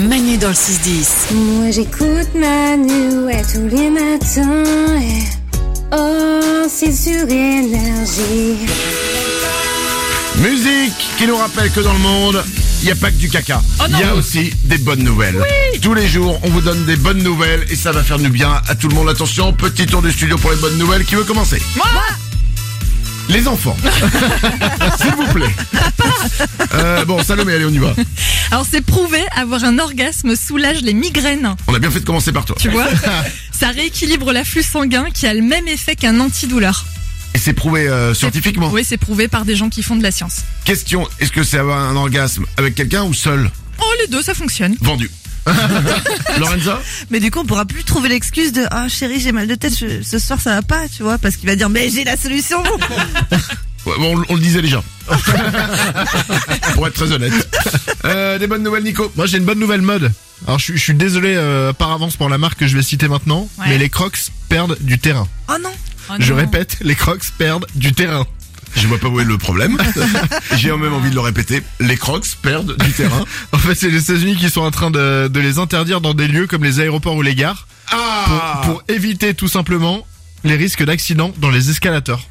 Manu dans le 6-10. Moi j'écoute Manu ouais, tous les matins. Et... Oh, c'est sur énergie. Musique qui nous rappelle que dans le monde, il n'y a pas que du caca. Il y a aussi des bonnes nouvelles. Tous les jours, on vous donne des bonnes nouvelles et ça va faire du bien à tout le monde. Attention, petit tour du studio pour les bonnes nouvelles. Qui veut commencer? Moi Les enfants. S'il vous plaît. Euh, bon, Salomé, allez, on y va. Alors c'est prouvé, avoir un orgasme soulage les migraines. On a bien fait de commencer par toi. Tu vois Ça rééquilibre l'afflux sanguin qui a le même effet qu'un antidouleur. Et c'est prouvé euh, scientifiquement. Oui, c'est prouvé par des gens qui font de la science. Question, est-ce que c'est avoir un orgasme avec quelqu'un ou seul? Oh, les deux, ça fonctionne. Vendu. Lorenza Mais du coup, on pourra plus trouver l'excuse de ah chérie, j'ai mal de tête, je- ce soir ça va pas, tu vois, parce qu'il va dire mais j'ai la solution. Ouais, bon, on, on le disait déjà. Pour être très honnête. Euh, des bonnes nouvelles, Nico Moi j'ai une bonne nouvelle mode. Alors je, suis- je suis désolé euh, par avance pour la marque que je vais citer maintenant, Ouais. mais les Crocs perdent du terrain. oh non. Oh Je non. répète, les Crocs perdent du terrain. Je vois pas où est le problème. J'ai même envie de le répéter. Les crocs perdent du terrain. En fait, c'est les États-Unis qui sont en train de, de les interdire dans des lieux comme les aéroports ou les gares pour, Ah pour éviter tout simplement les risques d'accidents dans les escalators.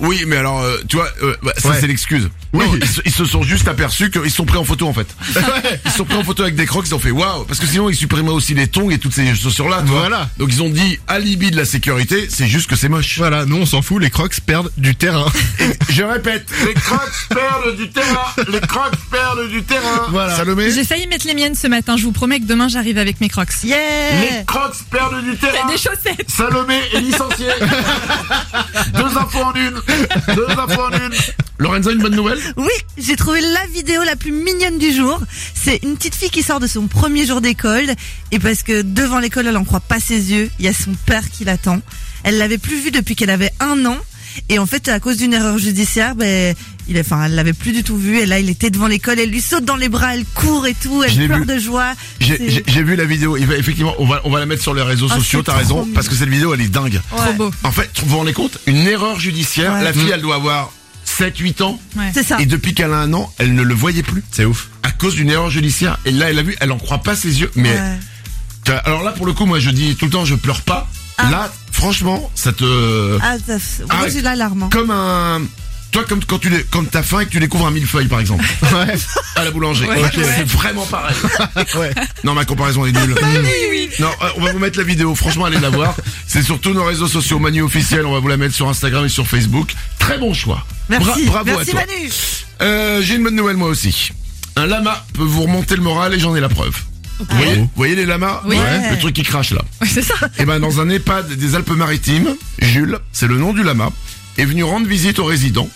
Oui, mais alors, euh, tu vois, euh, bah, ça Ouais. c'est l'excuse. Oui. Non, ils, se- ils se sont juste aperçus qu'ils sont pris en photo en fait. Ils se sont pris en photo avec des crocs, ils ont fait waouh, parce que sinon ils supprimeraient aussi les tongs et toutes ces chaussures-là. tu vois. Voilà. Donc ils ont dit alibi de la sécurité, c'est juste que c'est moche. Voilà, nous on s'en fout, les Crocs perdent du terrain. Je répète, les crocs perdent du terrain. Les crocs perdent du terrain. Voilà. Salomé. J'ai failli mettre les miennes ce matin, je vous promets que demain j'arrive avec mes crocs. Les Yeah. crocs perdent du terrain. Des chaussettes Salomé est licencié. Deux infos en une. Deux infos en une. Lorenza, une bonne nouvelle? Oui, j'ai trouvé la vidéo la plus mignonne du jour. C'est une petite fille qui sort de son premier jour d'école et parce que devant l'école, elle en croit pas ses yeux, il y a son père qui l'attend. Elle l'avait plus vu depuis qu'elle avait un an et en fait à cause d'une erreur judiciaire, ben il, enfin elle l'avait plus du tout vu et là il était devant l'école, elle lui saute dans les bras, elle court et tout, elle pleure vu. de joie. J'ai vu la vidéo. Il va, effectivement, on va, on va la mettre sur les réseaux Ah, sociaux. T'as raison, mignon. parce que cette vidéo, elle est dingue. Trop beau. En fait, vous vous rendez compte? Une erreur judiciaire. Ouais. La fille, elle doit avoir 7-8 ans. Ouais. C'est ça. Et depuis qu'elle a un an, elle ne le voyait plus. C'est ouf. À cause d'une erreur judiciaire. Et là, elle a vu, elle en croit pas ses yeux. Mais alors là, pour le coup, moi, je dis tout le temps, je pleure pas. Ah. Là, franchement, ça te, Ah, ça, moi Ah, j'ai l'alarme. comme un, toi, comme quand tu quand t'as faim et que tu découvres un millefeuille, par exemple. Ouais. À la boulangerie. Ouais. C'est vraiment pareil. ouais. Non, ma comparaison est nulle. Oui, oui. Non, euh, on va vous mettre la vidéo. Franchement, allez la voir. C'est sur tous nos réseaux sociaux Manu officiel. On va vous la mettre sur Instagram et sur Facebook. Très bon choix. Merci, Bra- bravo merci à toi. Manu. Euh, J'ai une bonne nouvelle moi aussi. Un lama peut vous remonter le moral et j'en ai la preuve. Vous voyez, vous voyez les lamas Oui. Ouais. Le truc qui crache là. Ouais, c'est ça. Et ben dans un EHPAD des Alpes-Maritimes, Jules, c'est le nom du lama, est venu rendre visite aux résidents.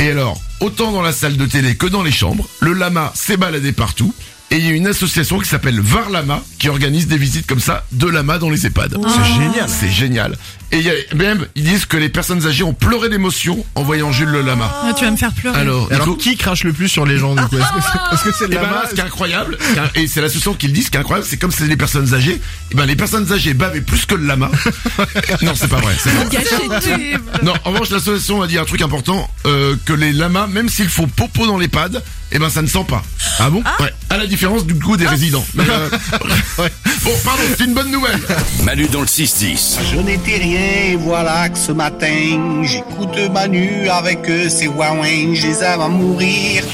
Et alors, autant dans la salle de télé que dans les chambres, le lama s'est baladé partout. Et il y a une association qui s'appelle Var Lama qui organise des visites comme ça de lama dans les EHPAD. C'est génial. C'est génial. Et il y a, même, ils disent que les personnes âgées ont pleuré d'émotion en voyant Jules le lama. Ah, tu vas me faire pleurer. Alors, Et Alors Nico qui crache le plus sur les gens du coup? Est-ce que c'est le ben là, lama ce qui est incroyable, ce et c'est l'association qui le dit, ce qui est incroyable, c'est comme c'est les personnes âgées, et ben les personnes âgées bavaient plus que le lama. non, c'est pas vrai. pas. Non, en revanche, l'association a dit un truc important, euh, que les lamas, même s'il faut popo dans l'EHPAD, eh ben ça ne sent pas. Ah bon? Ouais, à la différence du goût des résidents. Mais, euh, Ouais. Bon, pardon, c'est une bonne nouvelle. Manu dans le 6-10. Je n'étais rien, et voilà que ce matin, j'écoute Manu avec ses ouin je les à mourir.